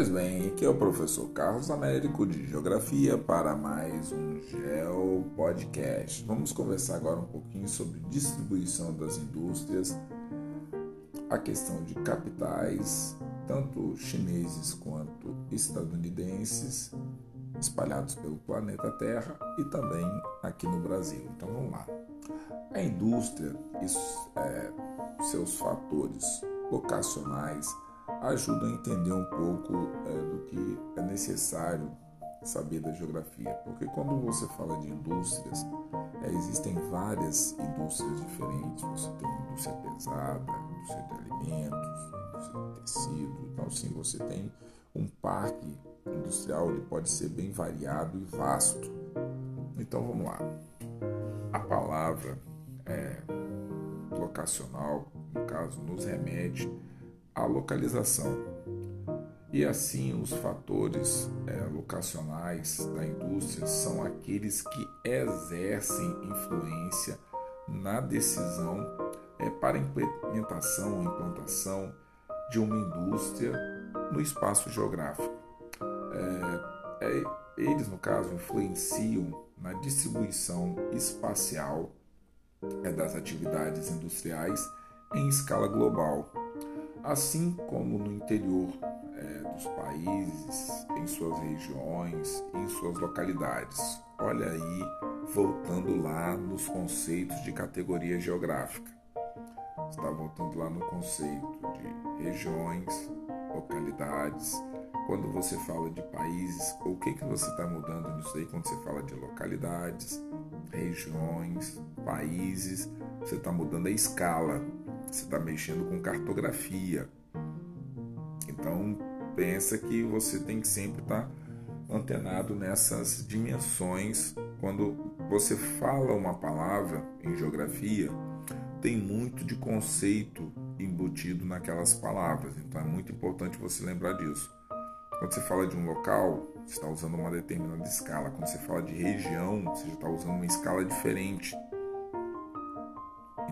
Pois bem, aqui é o professor Carlos Américo de Geografia para mais um Geo Podcast. Vamos conversar agora um pouquinho sobre distribuição das indústrias, a questão de capitais, tanto chineses quanto estadunidenses, espalhados pelo planeta Terra e também aqui no Brasil. Então vamos lá. A indústria e é, seus fatores locacionais ajudam a entender um pouco é, do que é necessário saber da geografia, porque quando você fala de indústrias, é, existem várias indústrias diferentes. Você tem indústria pesada, indústria de alimentos, indústria de tecido. Então, sim, você tem um parque industrial, ele pode ser bem variado e vasto. Então, vamos lá. A palavra é, locacional, no caso, nos remete à localização. E assim, os fatores é, locacionais da indústria são aqueles que exercem influência na decisão é, para implementação ou implantação de uma indústria no espaço geográfico. É, é, eles, no caso, influenciam na distribuição espacial é, das atividades industriais em escala global, assim como no interior é, dos países, em suas regiões, em suas localidades. Olha aí, voltando lá nos conceitos de categoria geográfica. Está voltando lá no conceito de regiões, localidades. Quando você fala de países, o que, que você está mudando nisso aí quando você fala de localidades, regiões, países? Você está mudando a escala, você está mexendo com cartografia. Então, pensa que você tem que sempre estar tá antenado nessas dimensões. Quando você fala uma palavra em geografia, tem muito de conceito embutido naquelas palavras. Então é muito importante você lembrar disso. Quando você fala de um local, você está usando uma determinada escala. Quando você fala de região, você está usando uma escala diferente.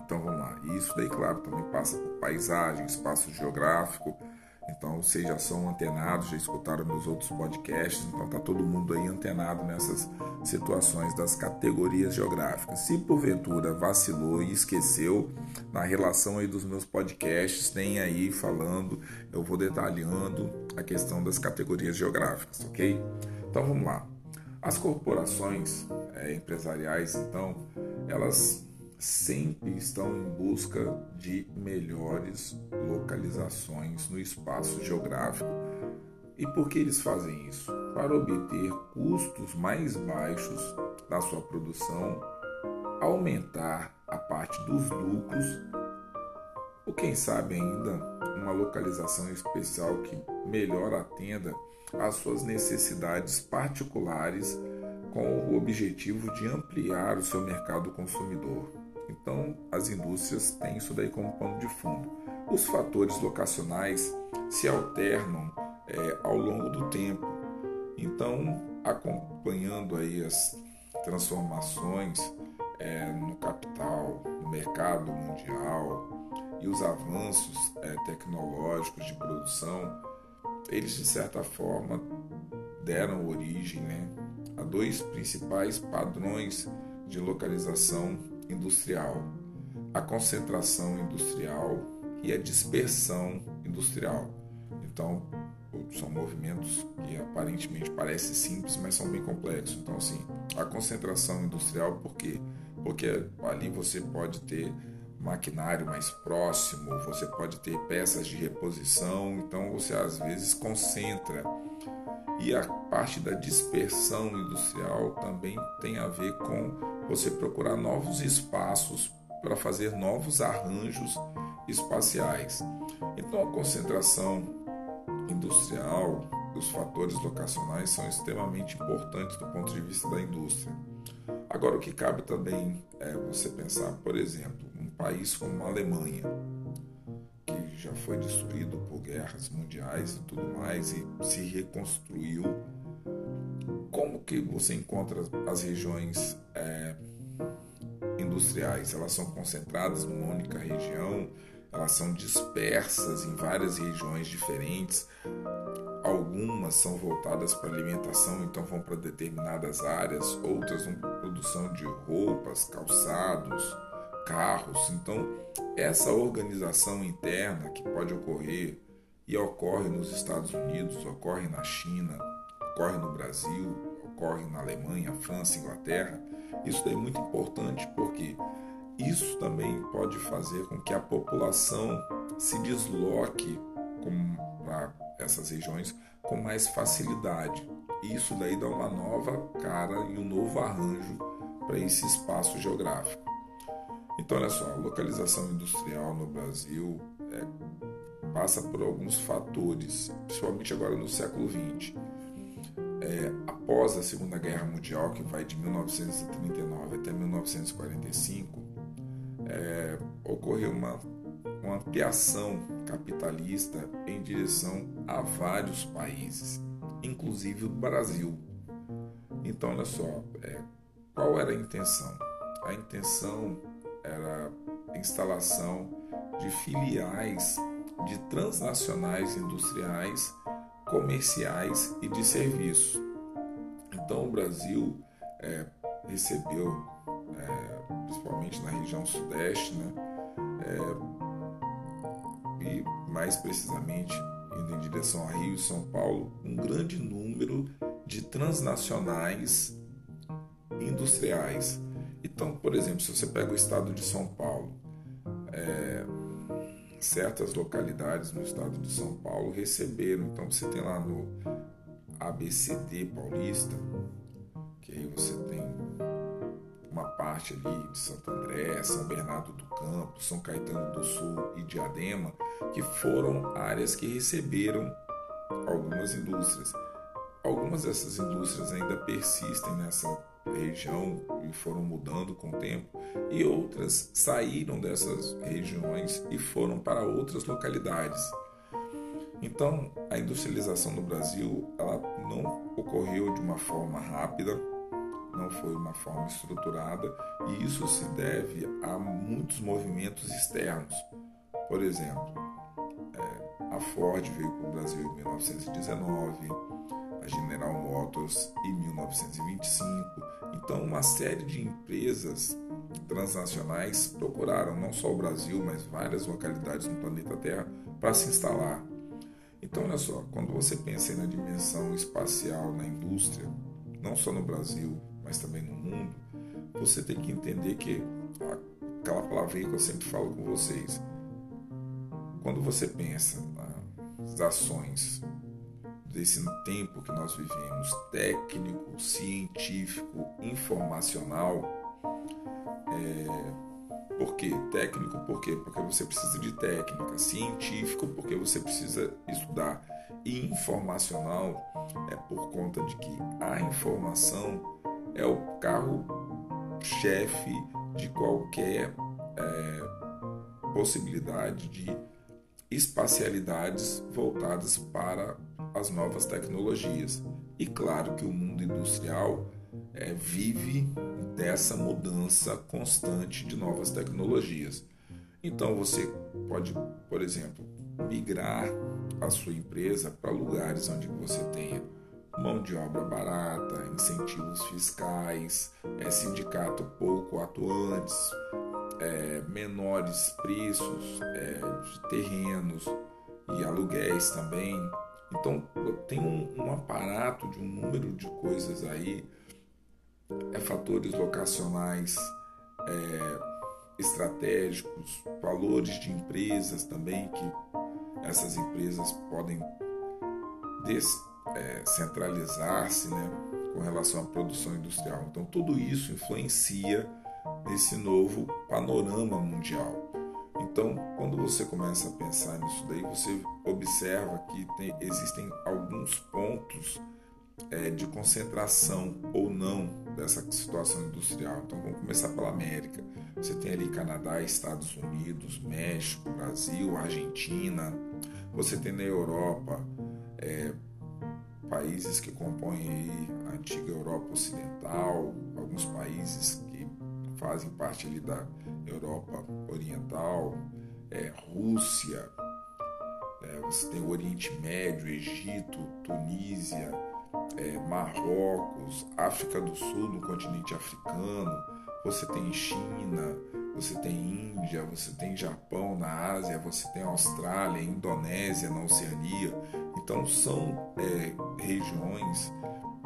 Então vamos lá. E isso daí, claro, também passa por paisagem, espaço geográfico. Então vocês já são antenados, já escutaram meus outros podcasts, então tá todo mundo aí antenado nessas situações das categorias geográficas. Se porventura vacilou e esqueceu, na relação aí dos meus podcasts, tem aí falando, eu vou detalhando a questão das categorias geográficas, ok? Então vamos lá. As corporações é, empresariais, então, elas sempre estão em busca de melhores localizações no espaço geográfico. E por que eles fazem isso? Para obter custos mais baixos da sua produção, aumentar a parte dos lucros, ou quem sabe ainda uma localização especial que melhor atenda às suas necessidades particulares com o objetivo de ampliar o seu mercado consumidor. Então, as indústrias têm isso daí como pano de fundo. Os fatores locacionais se alternam é, ao longo do tempo. Então, acompanhando aí as transformações é, no capital, no mercado mundial e os avanços é, tecnológicos de produção, eles de certa forma deram origem né, a dois principais padrões de localização industrial, a concentração industrial e a dispersão industrial. Então, são movimentos que aparentemente parecem simples, mas são bem complexos. Então, assim, a concentração industrial, por quê? Porque ali você pode ter maquinário mais próximo, você pode ter peças de reposição, então você às vezes concentra. E a parte da dispersão industrial também tem a ver com você procurar novos espaços para fazer novos arranjos espaciais. Então a concentração industrial, os fatores locacionais são extremamente importantes do ponto de vista da indústria. Agora o que cabe também é você pensar, por exemplo, um país como a Alemanha, que já foi destruído por guerras mundiais e tudo mais e se reconstruiu como que você encontra as regiões é, industriais? Elas são concentradas numa única região, elas são dispersas em várias regiões diferentes. algumas são voltadas para alimentação, então vão para determinadas áreas, outras vão para produção de roupas, calçados, carros. Então, essa organização interna que pode ocorrer e ocorre nos Estados Unidos, ocorre na China, ocorre no Brasil, ocorre na Alemanha, França, Inglaterra, isso é muito importante porque isso também pode fazer com que a população se desloque para essas regiões com mais facilidade. Isso daí dá uma nova cara e um novo arranjo para esse espaço geográfico. Então, olha só, a localização industrial no Brasil é, passa por alguns fatores, principalmente agora no século XX. É, após a Segunda Guerra Mundial, que vai de 1939 até 1945, é, ocorreu uma uma ampliação capitalista em direção a vários países, inclusive o Brasil. Então, olha só, é, qual era a intenção? A intenção era a instalação de filiais de transnacionais industriais, comerciais e de serviços. Então, o Brasil é, recebeu, é, principalmente na região sudeste, né, é, e mais precisamente indo em direção a Rio e São Paulo, um grande número de transnacionais industriais. Então, por exemplo, se você pega o estado de São Paulo, é, certas localidades no estado de São Paulo receberam. Então, você tem lá no ABCD Paulista, que aí você tem uma parte ali de Santo André, São Bernardo do Campo, São Caetano do Sul e Diadema, que foram áreas que receberam algumas indústrias. Algumas dessas indústrias ainda persistem nessa região e foram mudando com o tempo, e outras saíram dessas regiões e foram para outras localidades. Então, a industrialização no Brasil ela não ocorreu de uma forma rápida, não foi uma forma estruturada e isso se deve a muitos movimentos externos. Por exemplo, é, a Ford veio para o Brasil em 1919, a General Motors em 1925. Então, uma série de empresas transnacionais procuraram não só o Brasil, mas várias localidades no planeta Terra para se instalar. Então, olha só, quando você pensa na dimensão espacial na indústria, não só no Brasil, mas também no mundo, você tem que entender que aquela palavrinha que eu sempre falo com vocês, quando você pensa nas ações desse tempo que nós vivemos, técnico, científico, informacional, é, por quê? Técnico, por quê? Porque você precisa de técnica. Científico, porque você precisa estudar. E informacional é por conta de que a informação é o carro-chefe de qualquer é, possibilidade de espacialidades voltadas para as novas tecnologias. E claro que o mundo industrial é, vive dessa mudança constante de novas tecnologias. Então você pode, por exemplo, migrar a sua empresa para lugares onde você tenha mão de obra barata, incentivos fiscais, é, sindicato pouco atuantes, é, menores preços é, de terrenos e aluguéis também. Então tem um, um, aparato de um número de coisas aí, é, fatores locacionais, é, estratégicos, valores de empresas também que essas empresas podem des é, né, com relação à produção industrial. Então, tudo isso influencia nesse novo panorama mundial. Então, quando você começa a pensar nisso daí, você observa que tem, existem alguns pontos é, de concentração ou não dessa situação industrial. Então, vamos começar pela América. Você tem ali Canadá, Estados Unidos, México, Brasil, Argentina. Você tem na Europa é, países que compõem a antiga Europa Ocidental, alguns países fazem parte ali da Europa Oriental, é, Rússia, é, você tem o Oriente Médio, Egito, Tunísia, é, Marrocos, África do Sul, no continente africano, você tem China, você tem Índia, você tem Japão na Ásia, você tem Austrália, Indonésia na Oceania. Então são é, regiões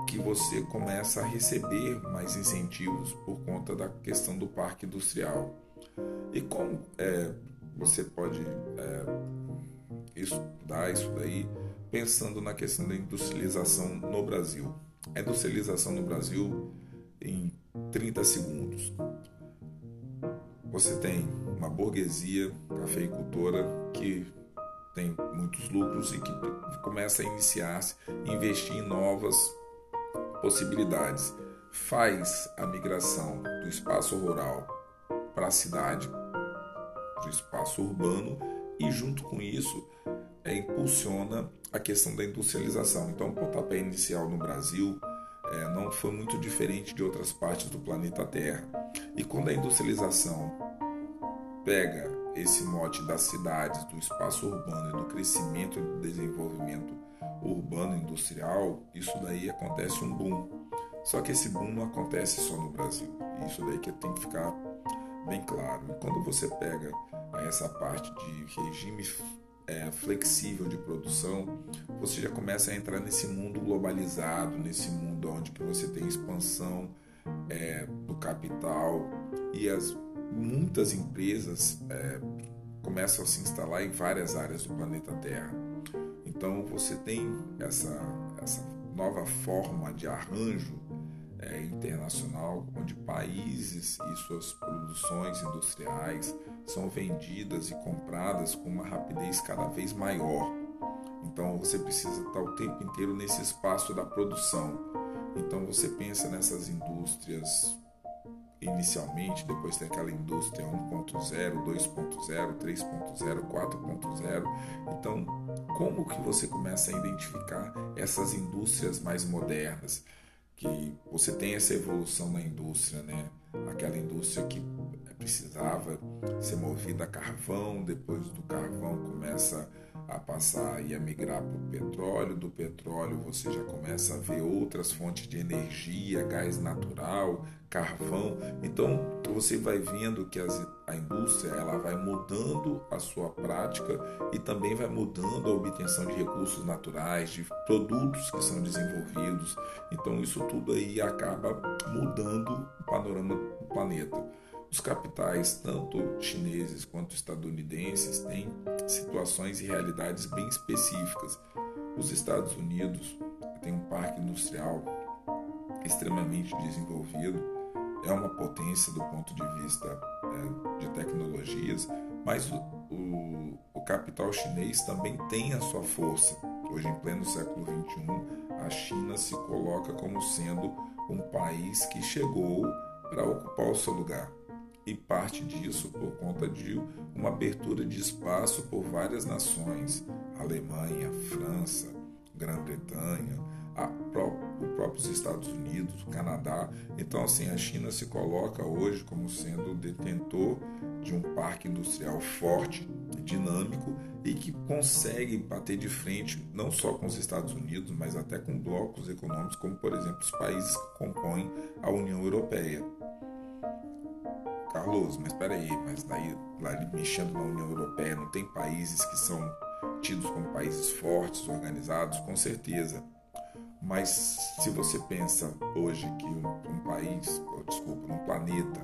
que você começa a receber mais incentivos por conta da questão do parque industrial. E como é, você pode é, estudar isso daí pensando na questão da industrialização no Brasil? A industrialização no Brasil em 30 segundos. Você tem uma burguesia cafeicultora que tem muitos lucros e que começa a iniciar-se, investir em novas possibilidades. Faz a migração do espaço rural para a cidade, do espaço urbano, e junto com isso é, impulsiona a questão da industrialização. Então, o pontapé inicial no Brasil é, não foi muito diferente de outras partes do planeta Terra. E quando a industrialização pega esse mote das cidades, do espaço urbano e do crescimento e do desenvolvimento urbano industrial, isso daí acontece um boom. Só que esse boom não acontece só no Brasil. Isso daí que tem que ficar bem claro. E quando você pega essa parte de regime é, flexível de produção, você já começa a entrar nesse mundo globalizado, nesse mundo onde que você tem expansão é, do capital e as muitas empresas é, começam a se instalar em várias áreas do planeta Terra. Então você tem essa, essa nova forma de arranjo é, internacional, onde países e suas produções industriais são vendidas e compradas com uma rapidez cada vez maior. Então você precisa estar o tempo inteiro nesse espaço da produção. Então você pensa nessas indústrias inicialmente, depois tem aquela indústria 1.0, 2.0, 3.0, 4.0. Então, como que você começa a identificar essas indústrias mais modernas? Que você tem essa evolução na indústria, né? Aquela indústria que precisava ser movida a carvão, depois do carvão começa a passar e a migrar para o petróleo, do petróleo você já começa a ver outras fontes de energia, gás natural, carvão. Então você vai vendo que as, a indústria ela vai mudando a sua prática e também vai mudando a obtenção de recursos naturais, de produtos que são desenvolvidos. Então isso tudo aí acaba mudando o panorama do planeta. Os capitais, tanto chineses quanto estadunidenses, têm situações e realidades bem específicas. Os Estados Unidos têm um parque industrial extremamente desenvolvido, é uma potência do ponto de vista é, de tecnologias, mas o, o, o, capital chinês também tem a sua força. Hoje, em pleno século XXI, a China se coloca como sendo um país que chegou para ocupar o seu lugar e parte disso por conta de uma abertura de espaço por várias nações, Alemanha, França, Grã-Bretanha, os próprios Estados Unidos, Canadá. Então, assim, a China se coloca hoje como sendo detentor de um parque industrial forte, dinâmico e que consegue bater de frente não só com os Estados Unidos, mas até com blocos econômicos, como por exemplo os países que compõem a União Europeia. Carlos, mas peraí, mas daí lá mexendo na União Europeia não tem países que são tidos como países fortes, organizados, com certeza. Mas se você pensa hoje que um, país, ou, desculpa, um planeta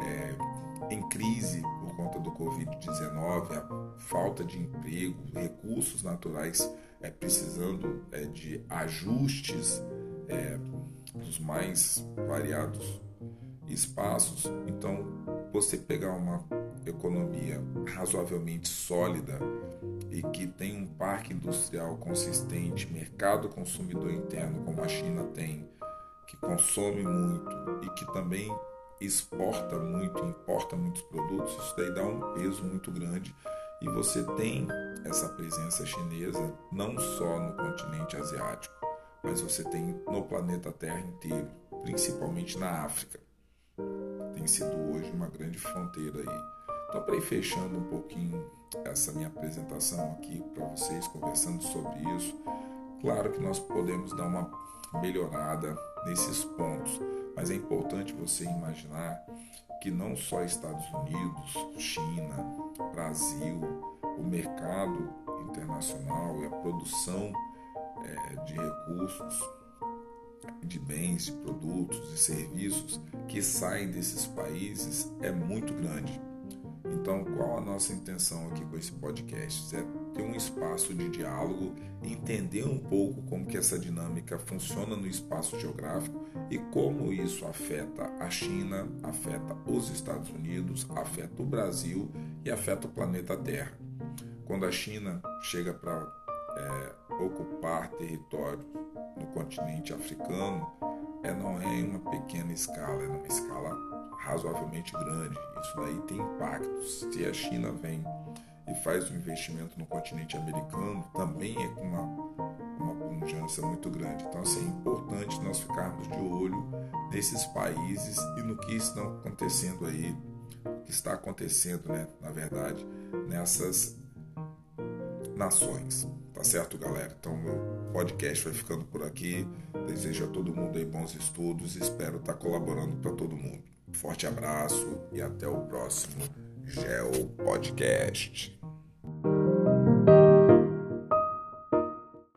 é, em crise por conta do Covid-19, a falta de emprego, recursos naturais é, precisando é, de ajustes é, dos mais variados espaços. Então, você pegar uma economia razoavelmente sólida e que tem um parque industrial consistente, mercado consumidor interno como a China tem, que consome muito e que também exporta muito, importa muitos produtos, isso daí dá um peso muito grande e você tem essa presença chinesa não só no continente asiático, mas você tem no planeta Terra inteiro, principalmente na África tem sido hoje uma grande fronteira aí. Então, para ir fechando um pouquinho essa minha apresentação aqui para vocês, conversando sobre isso, claro que nós podemos dar uma melhorada nesses pontos, mas é importante você imaginar que não só Estados Unidos, China, Brasil, o mercado internacional e a produção é, de recursos, de bens, produtos, de serviços que saem desses países é muito grande. Então, qual a nossa intenção aqui com esse podcast? É ter um espaço de diálogo, entender um pouco como que essa dinâmica funciona no espaço geográfico e como isso afeta a China, afeta os Estados Unidos, afeta o Brasil e afeta o planeta Terra. Quando a China chega para é, ocupar território no continente africano, é, não é em uma pequena escala, é numa escala razoavelmente grande. Isso daí tem impactos. Se a China vem e faz um investimento no continente americano, também é com uma, uma pujança muito grande. Então, assim, é importante nós ficarmos de olho nesses países e no que está acontecendo aí, o que está acontecendo, né, na verdade, nessas nações. Tá certo, galera? Então, meu podcast vai ficando por aqui. Desejo a todo mundo aí bons estudos espero estar colaborando para todo mundo. Forte abraço e até o próximo Geo Podcast.